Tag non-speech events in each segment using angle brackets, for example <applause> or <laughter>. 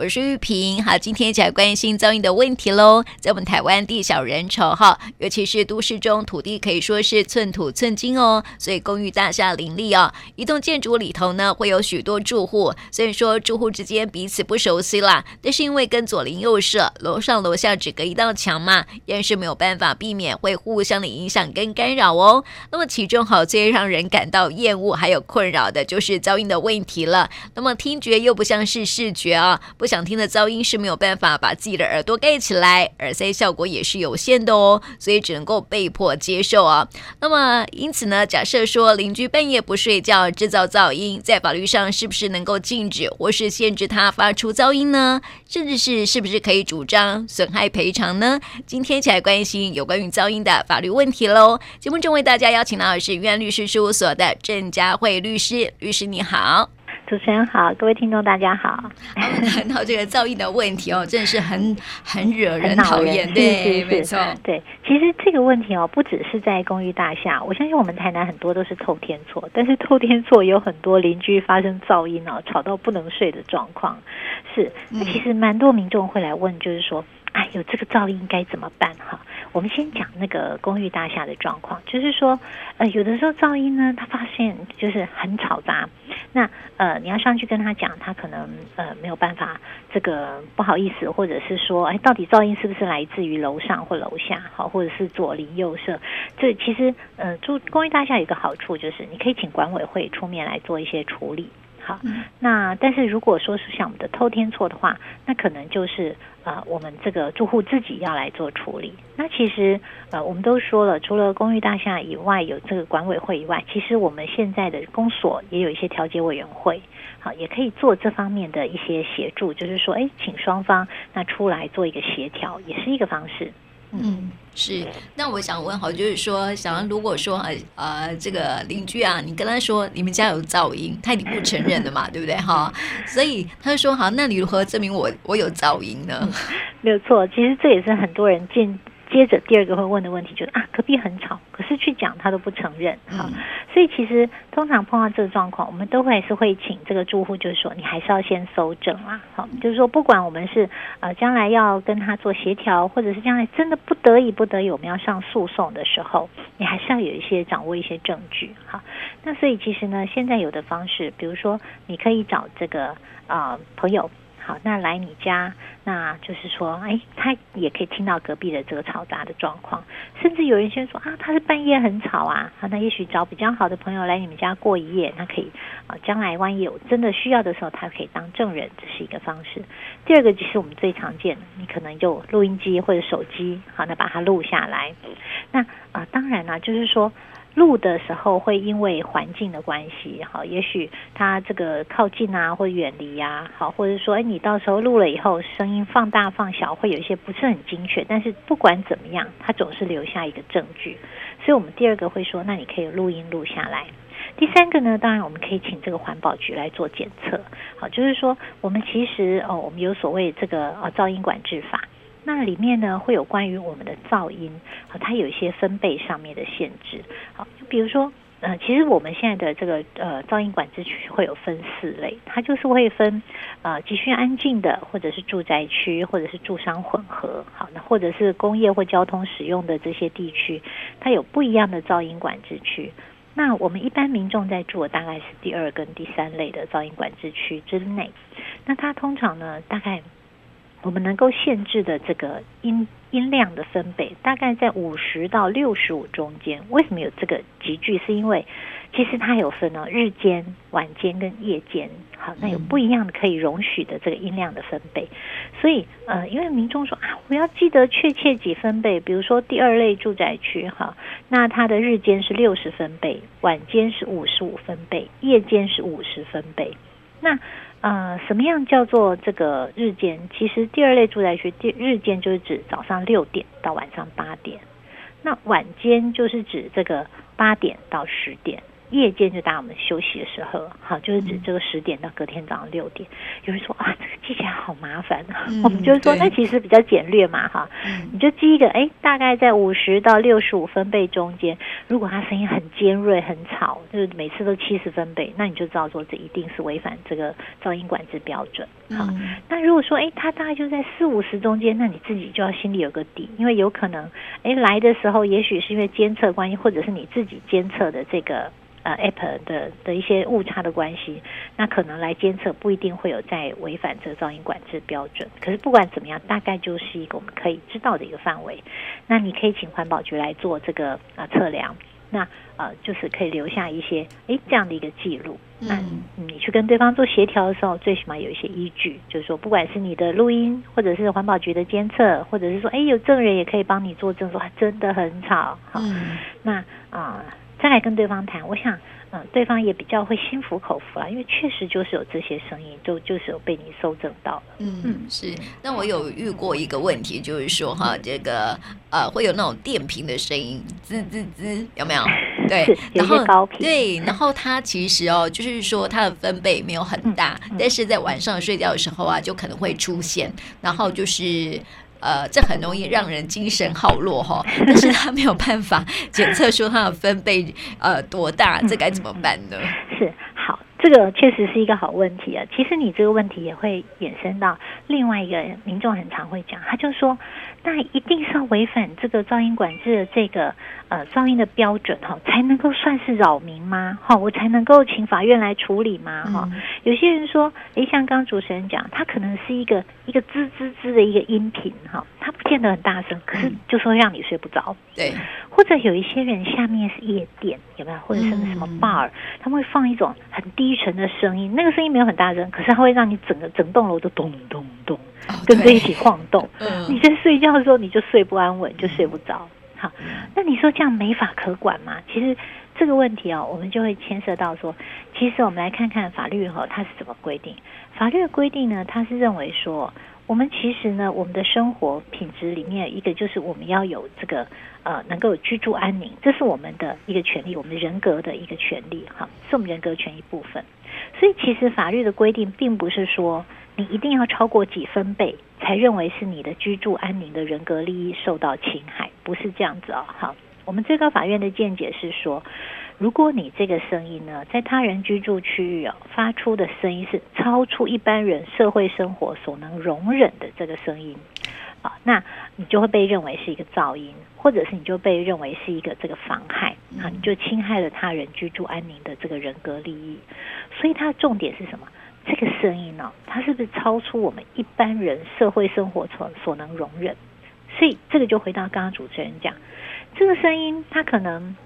我是玉萍。好，今天一起来关心噪音的问题喽。在我们台湾地小人稠哈，尤其是都市中土地可以说是寸土寸金哦，所以公寓大厦林立哦，一栋建筑里头呢会有许多住户，虽然说住户之间彼此不熟悉啦，但是因为跟左邻右舍、楼上楼下只隔一道墙嘛，依然是没有办法避免会互相的影响跟干扰哦。那么其中好最让人感到厌恶还有困扰的就是噪音的问题了。那么听觉又不像是视觉啊，不想听的噪音是没有办法把自己的耳朵盖起来，耳塞效果也是有限的哦，所以只能够被迫接受啊。那么因此呢，假设说邻居半夜不睡觉制造噪音，在法律上是不是能够禁止或是限制他发出噪音呢？甚至是是不是可以主张损害赔偿呢？今天一起来关心有关于噪音的法律问题喽。节目中为大家邀请到的是云安律师事务所的郑佳慧律师，律师你好。主持人好，各位听众大家好。<laughs> 谈到这个噪音的问题哦，真的是很很惹人讨厌，对，没错，对。其实这个问题哦，不只是在公寓大厦，我相信我们台南很多都是透天厝，但是透天厝也有很多邻居发生噪音哦，吵到不能睡的状况。是，那其实蛮多民众会来问，就是说。哎，有这个噪音该怎么办哈？我们先讲那个公寓大厦的状况，就是说，呃，有的时候噪音呢，他发现就是很吵杂，那呃，你要上去跟他讲，他可能呃没有办法，这个不好意思，或者是说，哎，到底噪音是不是来自于楼上或楼下，好，或者是左邻右舍？这其实呃，住公寓大厦有一个好处就是，你可以请管委会出面来做一些处理。好，那但是如果说是像我们的偷天错的话，那可能就是呃，我们这个住户自己要来做处理。那其实呃，我们都说了，除了公寓大厦以外有这个管委会以外，其实我们现在的公所也有一些调解委员会，好，也可以做这方面的一些协助，就是说，哎，请双方那出来做一个协调，也是一个方式。嗯，是。那我想问，好，就是说，想要如果说啊，呃，这个邻居啊，你跟他说你们家有噪音，他已经不承认了嘛，对不对？哈，所以他就说，好，那你如何证明我我有噪音呢？嗯，没有错，其实这也是很多人见。接着第二个会问的问题就是啊，隔壁很吵，可是去讲他都不承认，哈，嗯、所以其实通常碰到这个状况，我们都会是会请这个住户，就是说你还是要先搜证啊，好，就是说不管我们是呃将来要跟他做协调，或者是将来真的不得已不得已我们要上诉讼的时候，你还是要有一些掌握一些证据，哈，那所以其实呢，现在有的方式，比如说你可以找这个啊、呃、朋友。好，那来你家，那就是说，哎，他也可以听到隔壁的这个嘈杂的状况，甚至有人先说啊，他是半夜很吵啊，啊，那也许找比较好的朋友来你们家过一夜，那可以啊，将来万一有真的需要的时候，他可以当证人，这是一个方式。第二个就是我们最常见的，你可能就录音机或者手机，好，那把它录下来。那啊，当然了，就是说。录的时候会因为环境的关系，好，也许它这个靠近啊，或远离呀，好，或者说，哎，你到时候录了以后，声音放大放小，会有一些不是很精确。但是不管怎么样，它总是留下一个证据。所以我们第二个会说，那你可以录音录下来。第三个呢，当然我们可以请这个环保局来做检测，好，就是说我们其实哦，我们有所谓这个呃噪音管制法。那里面呢，会有关于我们的噪音，好，它有一些分贝上面的限制，好，就比如说，呃，其实我们现在的这个呃噪音管制区会有分四类，它就是会分呃急需安静的，或者是住宅区，或者是住商混合，好，那或者是工业或交通使用的这些地区，它有不一样的噪音管制区。那我们一般民众在住的大概是第二跟第三类的噪音管制区之内，那它通常呢，大概。我们能够限制的这个音音量的分贝，大概在五十到六十五中间。为什么有这个集聚？是因为其实它有分哦，日间、晚间跟夜间。好，那有不一样的可以容许的这个音量的分贝。所以呃，因为民众说啊，我要记得确切几分贝。比如说第二类住宅区哈，那它的日间是六十分贝，晚间是五十五分贝，夜间是五十分贝。那呃，什么样叫做这个日间？其实第二类住宅区，第日间就是指早上六点到晚上八点，那晚间就是指这个八点到十点，夜间就当我们休息的时候，好，就是指这个十点到隔天早上六点。有人说啊，这个记起来好麻麻烦。嗯、<laughs> 我们就是说，那其实比较简略嘛，哈，嗯、你就记一个，哎，大概在五十到六十五分贝中间。如果它声音很尖锐、很吵，就是每次都七十分贝，那你就知道说这一定是违反这个噪音管制标准。好，嗯、那如果说，哎，它大概就在四五十中间，那你自己就要心里有个底，因为有可能，哎，来的时候也许是因为监测关系，或者是你自己监测的这个。呃，App 的的一些误差的关系，那可能来监测不一定会有在违反这个噪音管制标准。可是不管怎么样，大概就是一个我们可以知道的一个范围。那你可以请环保局来做这个啊、呃、测量，那呃就是可以留下一些诶这样的一个记录。那、嗯、你去跟对方做协调的时候，最起码有一些依据，就是说不管是你的录音，或者是环保局的监测，或者是说诶有证人也可以帮你作证说，说真的很吵。好，嗯、那啊。呃再来跟对方谈，我想，嗯、呃，对方也比较会心服口服啊，因为确实就是有这些声音，就就是有被你搜证到了。嗯嗯，是。那我有遇过一个问题，就是说哈，这个呃，会有那种电瓶的声音，滋滋滋，有没有？<laughs> 对，然后高频。对，然后它其实哦，就是说它的分贝没有很大，嗯嗯、但是在晚上睡觉的时候啊，就可能会出现，然后就是。呃，这很容易让人精神耗落哈，<laughs> 但是他没有办法检测出他的分贝呃多大，这该怎么办呢？<laughs> 是，这个确实是一个好问题啊。其实你这个问题也会衍生到另外一个民众很常会讲，他就说，那一定是要违反这个噪音管制的这个。呃，噪音的标准哈，才能够算是扰民吗？哈，我才能够请法院来处理吗？哈、嗯，有些人说，诶，像刚刚主持人讲，它可能是一个一个滋滋滋的一个音频哈，它不见得很大声，可是就是会让你睡不着。对，或者有一些人下面是夜店，有没有？或者是什么 bar，他们会放一种很低沉的声音，那个声音没有很大声，可是它会让你整个整栋楼都咚咚咚，跟着一起晃动。<laughs> 嗯，你在睡觉的时候你就睡不安稳，就睡不着。好，那你说这样没法可管吗？其实这个问题哦，我们就会牵涉到说，其实我们来看看法律哈，它是怎么规定？法律的规定呢，它是认为说，我们其实呢，我们的生活品质里面一个就是我们要有这个呃，能够居住安宁，这是我们的一个权利，我们人格的一个权利哈，是我们人格权一部分。所以其实法律的规定并不是说。你一定要超过几分贝才认为是你的居住安宁的人格利益受到侵害，不是这样子哦。哈，我们最高法院的见解是说，如果你这个声音呢，在他人居住区域哦发出的声音是超出一般人社会生活所能容忍的这个声音啊，那你就会被认为是一个噪音，或者是你就被认为是一个这个妨害啊，你就侵害了他人居住安宁的这个人格利益。所以它的重点是什么？这个声音呢、哦，它是不是超出我们一般人社会生活所所能容忍？所以这个就回到刚刚主持人讲，这个声音它可能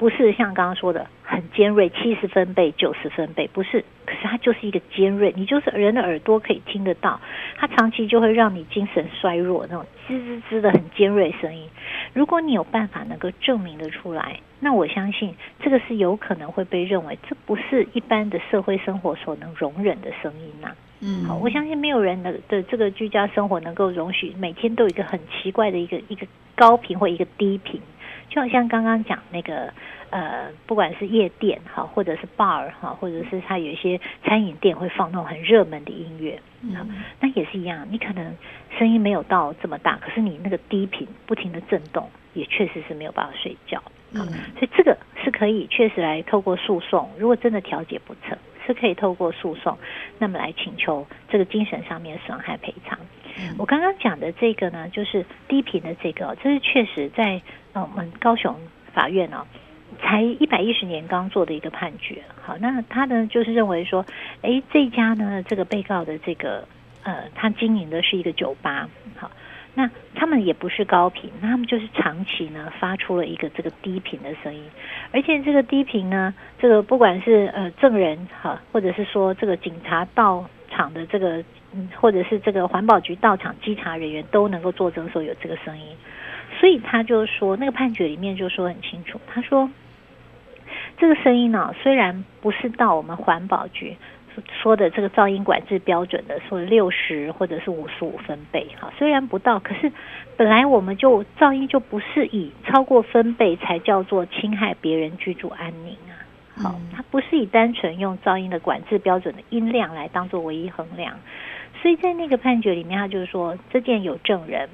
不是像刚刚说的很尖锐，七十分贝、九十分贝，不是。可是它就是一个尖锐，你就是人的耳朵可以听得到，它长期就会让你精神衰弱，那种吱吱吱的很尖锐声音。如果你有办法能够证明得出来。那我相信这个是有可能会被认为这不是一般的社会生活所能容忍的声音呐、啊。嗯，好，我相信没有人的的这个居家生活能够容许每天都有一个很奇怪的一个一个高频或一个低频，就好像刚刚讲那个呃，不管是夜店哈，或者是 bar 哈，或者是它有一些餐饮店会放那种很热门的音乐，嗯，那也是一样，你可能声音没有到这么大，可是你那个低频不停的震动，也确实是没有办法睡觉。嗯，所以这个是可以确实来透过诉讼，如果真的调解不成，是可以透过诉讼，那么来请求这个精神上面损害赔偿。我刚刚讲的这个呢，就是低频的这个，这是确实在我们高雄法院呢，才一百一十年刚做的一个判决。好，那他呢就是认为说，诶，这家呢这个被告的这个呃，他经营的是一个酒吧，好。那他们也不是高频，那他们就是长期呢发出了一个这个低频的声音，而且这个低频呢，这个不管是呃证人哈，或者是说这个警察到场的这个，或者是这个环保局到场稽查人员都能够作证说有这个声音，所以他就说那个判决里面就说很清楚，他说这个声音呢虽然不是到我们环保局。说的这个噪音管制标准的说六十或者是五十五分贝哈，虽然不到，可是本来我们就噪音就不是以超过分贝才叫做侵害别人居住安宁啊，好，它不是以单纯用噪音的管制标准的音量来当做唯一衡量，所以在那个判决里面，他就是说这件有证人，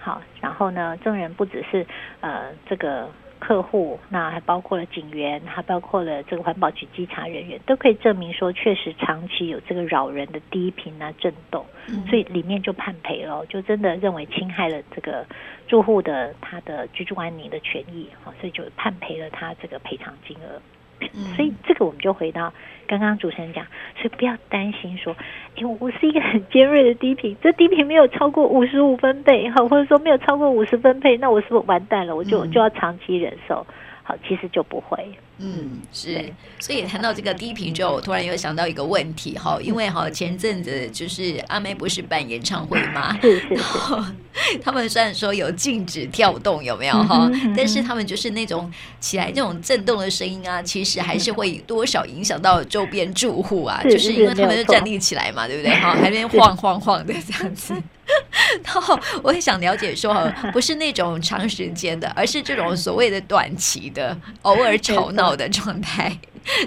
好，然后呢，证人不只是呃这个。客户，那还包括了警员，还包括了这个环保局稽查人员，都可以证明说，确实长期有这个扰人的低频啊震动，嗯、所以里面就判赔了，就真的认为侵害了这个住户的他的居住安宁的权益，好，所以就判赔了他这个赔偿金额。所以这个我们就回到刚刚主持人讲，所以不要担心说，因为我是一个很尖锐的低频，这低频没有超过五十五分贝，好，<laughs> 或者说没有超过五十分贝，那我是不是完蛋了？我就就要长期忍受。好，其实就不会。嗯，是。所以谈到这个低频之后，我突然又想到一个问题哈，因为哈前阵子就是阿妹不是办演唱会吗？<laughs> 是是是。他们虽然说有禁止跳动，有没有哈？但是他们就是那种起来那种震动的声音啊，其实还是会多少影响到周边住户啊，就是因为他们就站立起来嘛，对不对？哈，<laughs> 还边晃晃晃的这样子。然后我也想了解说，<laughs> 不是那种长时间的，而是这种所谓的短期的、偶尔吵闹的状态，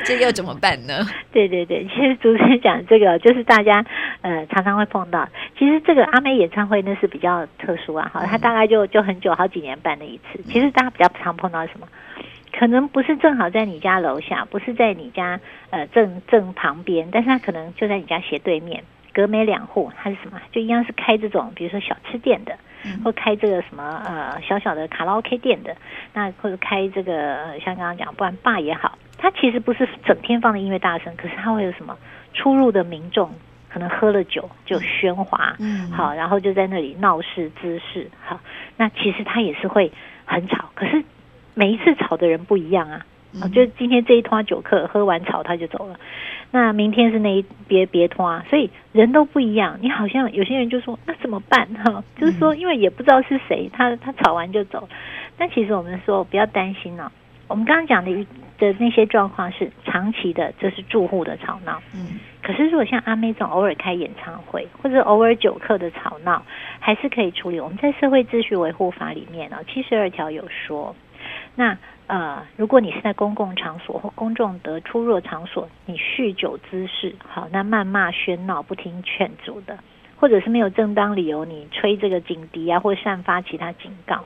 这又怎么办呢？对对对，其实主持人讲这个，就是大家呃常常会碰到。其实这个阿妹演唱会那是比较特殊啊，哈，它大概就就很久，好几年办了一次。其实大家比较常碰到什么？可能不是正好在你家楼下，不是在你家呃正正旁边，但是它可能就在你家斜对面。隔没两户，它是什么？就一样是开这种，比如说小吃店的，或开这个什么呃小小的卡拉 OK 店的，那或者开这个像刚刚讲，不然爸也好，它其实不是整天放的音乐大声，可是它会有什么出入的民众可能喝了酒就喧哗，嗯，好，然后就在那里闹事滋事，好，那其实他也是会很吵，可是每一次吵的人不一样啊。啊，就今天这一摊酒客喝完吵他就走了，那明天是那一别别摊，所以人都不一样。你好像有些人就说那怎么办哈？就是说因为也不知道是谁，他他吵完就走。但其实我们说不要担心哦。我们刚刚讲的的那些状况是长期的，这是住户的吵闹。嗯。可是如果像阿妹这种偶尔开演唱会或者偶尔酒客的吵闹，还是可以处理。我们在社会秩序维护法里面呢，七十二条有说，那。呃，如果你是在公共场所或公众的出入场所，你酗酒滋事，好，那谩骂喧闹不听劝阻的，或者是没有正当理由，你吹这个警笛啊，或散发其他警告，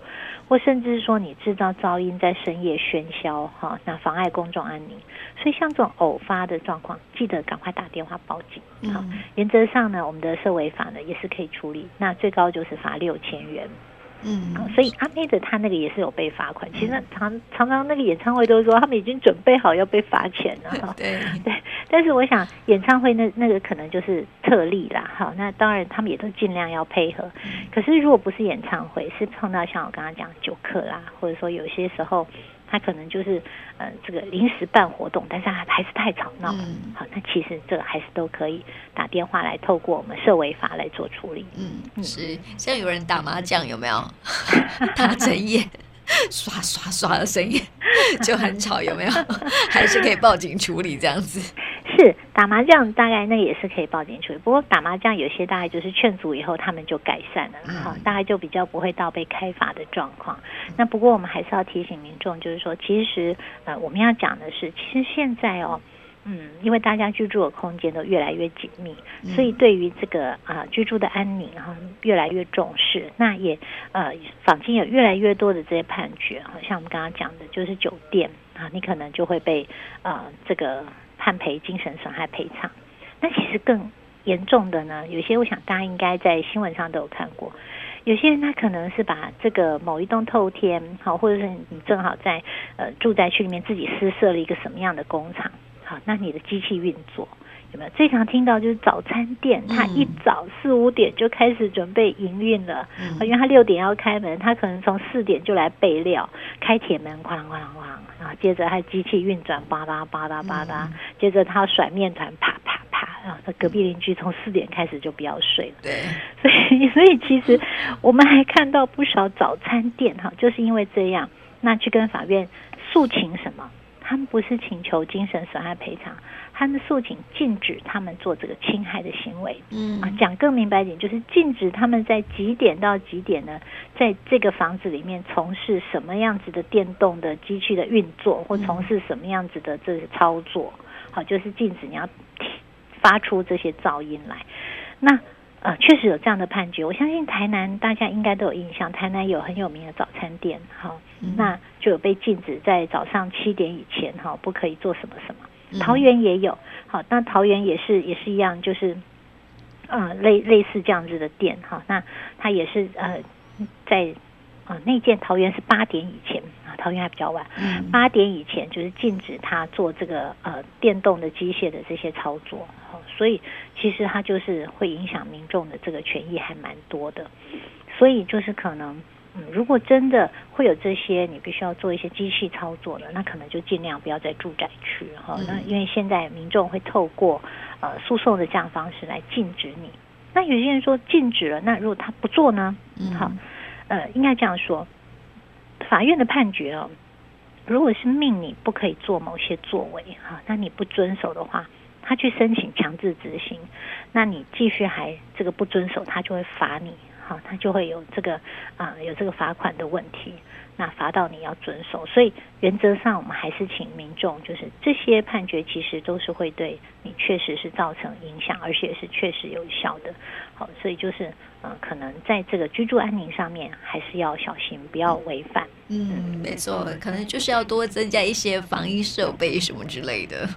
或甚至是说你制造噪音在深夜喧嚣，哈，那妨碍公众安宁。所以像这种偶发的状况，记得赶快打电话报警。好，原则上呢，我们的社违法呢也是可以处理，那最高就是罚六千元。嗯，所以阿妹的她那个也是有被罚款。其实常常常那个演唱会都说他们已经准备好要被罚钱了哈。<laughs> 对对，但是我想演唱会那那个可能就是特例啦。好，那当然他们也都尽量要配合。可是如果不是演唱会，是碰到像我刚刚讲酒客啦，或者说有些时候。他可能就是呃，这个临时办活动，但是还还是太吵闹。嗯，好，那其实这个还是都可以打电话来，透过我们社委法来做处理。嗯，是像有人打麻将有没有？<laughs> 打整夜刷刷刷的声音 <laughs> 就很吵，有没有？<laughs> 还是可以报警处理这样子。是打麻将，大概那也是可以报警处理。不过打麻将有些大概就是劝阻以后，他们就改善了，好，大概就比较不会到被开罚的状况。那不过我们还是要提醒民众，就是说，其实呃，我们要讲的是，其实现在哦，嗯，因为大家居住的空间都越来越紧密，所以对于这个啊、呃、居住的安宁哈越来越重视。那也呃，坊间有越来越多的这些判决，好像我们刚刚讲的，就是酒店啊，你可能就会被呃这个。判赔精神损害赔偿，那其实更严重的呢，有些我想大家应该在新闻上都有看过，有些人他可能是把这个某一栋透天，好，或者是你正好在呃住宅区里面自己私设了一个什么样的工厂，好，那你的机器运作。有没有？最常听到就是早餐店，他一早四五点就开始准备营运了，嗯，因为他六点要开门，他可能从四点就来备料，开铁门，哐啷哐啷哐，然后接着他机器运转，吧嗒吧嗒吧嗒，接着他甩面团，啪啪啪，然后隔壁邻居从四点开始就不要睡了。对，所以所以其实我们还看到不少早餐店哈，就是因为这样，那去跟法院诉请什么？他们不是请求精神损害赔偿。他们诉请禁止他们做这个侵害的行为。嗯，啊，讲更明白一点，就是禁止他们在几点到几点呢，在这个房子里面从事什么样子的电动的机器的运作，或从事什么样子的这个操作。好，就是禁止你要发出这些噪音来。那呃，确实有这样的判决。我相信台南大家应该都有印象，台南有很有名的早餐店，哈、嗯，那就有被禁止在早上七点以前，哈，不可以做什么什么。桃园也有，好，那桃园也是也是一样，就是，呃，类类似这样子的店，哈，那它也是呃，在啊、呃、那间桃园是八点以前啊，桃园还比较晚，八点以前就是禁止他做这个呃电动的机械的这些操作。所以其实它就是会影响民众的这个权益还蛮多的，所以就是可能，嗯，如果真的会有这些你必须要做一些机器操作的，那可能就尽量不要在住宅区哈。那因为现在民众会透过呃诉讼的这样方式来禁止你。那有些人说禁止了，那如果他不做呢？好，呃，应该这样说，法院的判决哦，如果是命你不可以做某些作为哈，那你不遵守的话。他去申请强制执行，那你继续还这个不遵守，他就会罚你，好，他就会有这个啊、呃、有这个罚款的问题，那罚到你要遵守。所以原则上，我们还是请民众，就是这些判决其实都是会对你确实是造成影响，而且是确实有效的。好，所以就是嗯、呃，可能在这个居住安宁上面还是要小心，不要违反。嗯，没错，可能就是要多增加一些防疫设备什么之类的。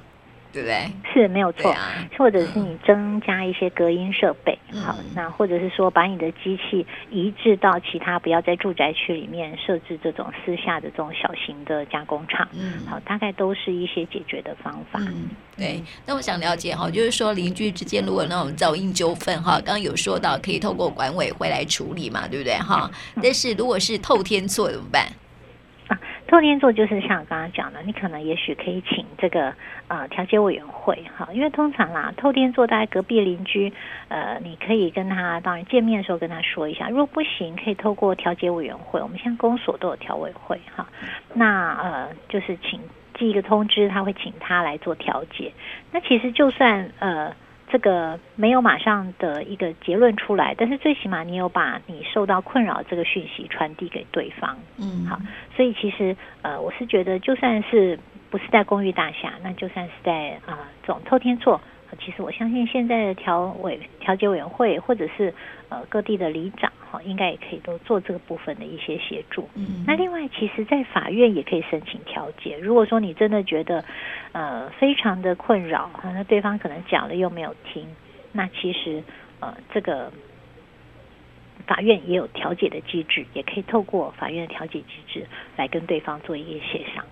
对不对？是没有错，啊、或者是你增加一些隔音设备，嗯、好，那或者是说把你的机器移置到其他，不要在住宅区里面设置这种私下的这种小型的加工厂，嗯，好，大概都是一些解决的方法。嗯，对。那我想了解哈，就是说邻居之间如果那种噪音纠纷哈，刚刚有说到可以透过管委会来处理嘛，对不对哈？嗯、但是如果是透天错怎么办？透天座就是像我刚刚讲的，你可能也许可以请这个呃调解委员会哈，因为通常啦，透天座大概隔壁邻居，呃，你可以跟他当然见面的时候跟他说一下，如果不行，可以透过调解委员会，我们现在公所都有调委会哈，那呃就是请寄一个通知，他会请他来做调解。那其实就算呃。这个没有马上的一个结论出来，但是最起码你有把你受到困扰这个讯息传递给对方，嗯，好，所以其实呃，我是觉得就算是不是在公寓大厦，那就算是在啊、呃、这种透天厝。其实我相信现在的调委调解委员会或者是呃各地的里长哈，应该也可以都做这个部分的一些协助。嗯，那另外，其实，在法院也可以申请调解。如果说你真的觉得呃非常的困扰，那对方可能讲了又没有听，那其实呃这个法院也有调解的机制，也可以透过法院的调解机制来跟对方做一个协商。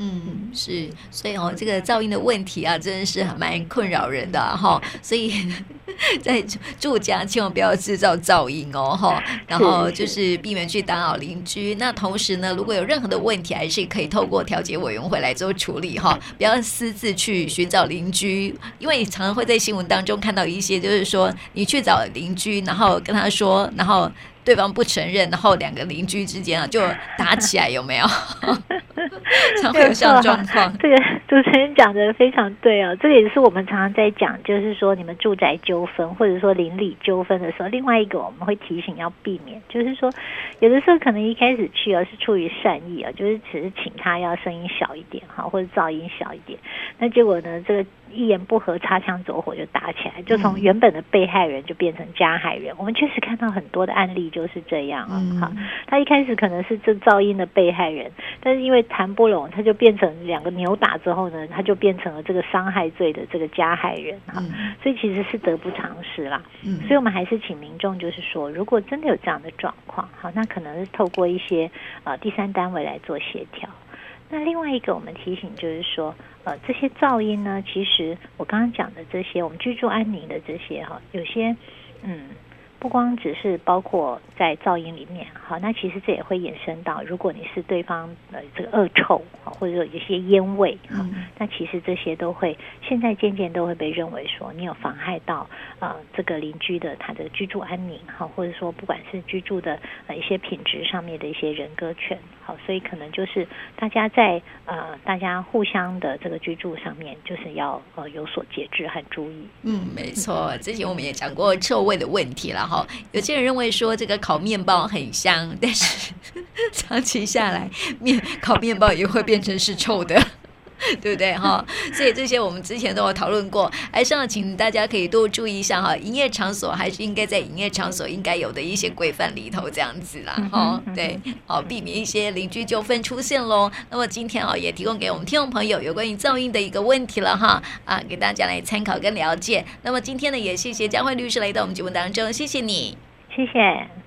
嗯，是，所以哦，这个噪音的问题啊，真的是蛮困扰人的哈、啊。所以 <laughs> 在住家千万不要制造噪音哦，哈。然后就是避免去打扰邻居。那同时呢，如果有任何的问题，还是可以透过调解委员会来做处理哈。不要私自去寻找邻居，因为常常会在新闻当中看到一些，就是说你去找邻居，然后跟他说，然后。对方不承认，然后两个邻居之间啊就打起来，有没有？<laughs> 常会有这样状况。这个主持人讲的非常对哦，这个也是我们常常在讲，就是说你们住宅纠纷或者说邻里纠纷的时候，另外一个我们会提醒要避免，就是说有的时候可能一开始去啊是出于善意啊，就是只是请他要声音小一点哈，或者噪音小一点，那结果呢这个。一言不合擦枪走火就打起来，就从原本的被害人就变成加害人。嗯、我们确实看到很多的案例就是这样啊。哈、嗯，他一开始可能是这噪音的被害人，但是因为谈不拢，他就变成两个扭打之后呢，他就变成了这个伤害罪的这个加害人哈。嗯、所以其实是得不偿失啦。嗯，所以我们还是请民众就是说，如果真的有这样的状况，好，那可能是透过一些呃第三单位来做协调。那另外一个我们提醒就是说，呃，这些噪音呢，其实我刚刚讲的这些，我们居住安宁的这些哈，有些嗯。不光只是包括在噪音里面，好，那其实这也会衍生到，如果你是对方的这个恶臭，或者说有些烟味，嗯，那其实这些都会现在渐渐都会被认为说你有妨害到呃这个邻居的他的居住安宁，哈，或者说不管是居住的呃一些品质上面的一些人格权，好，所以可能就是大家在呃大家互相的这个居住上面，就是要呃有所节制和注意。嗯，没错，之前我们也讲过臭味的问题了。哈，有些人认为说这个烤面包很香，但是 <laughs> 长期下来，面烤面包也会变成是臭的。<laughs> 对不对哈？所以这些我们之前都有讨论过，还是要请大家可以多注意一下哈。营业场所还是应该在营业场所应该有的一些规范里头这样子啦，哈、嗯，对，好，避免一些邻居纠纷出现喽。那么今天啊，也提供给我们听众朋友有关于噪音的一个问题了哈，啊，给大家来参考跟了解。那么今天呢，也谢谢佳慧律师来到我们节目当中，谢谢你，谢谢。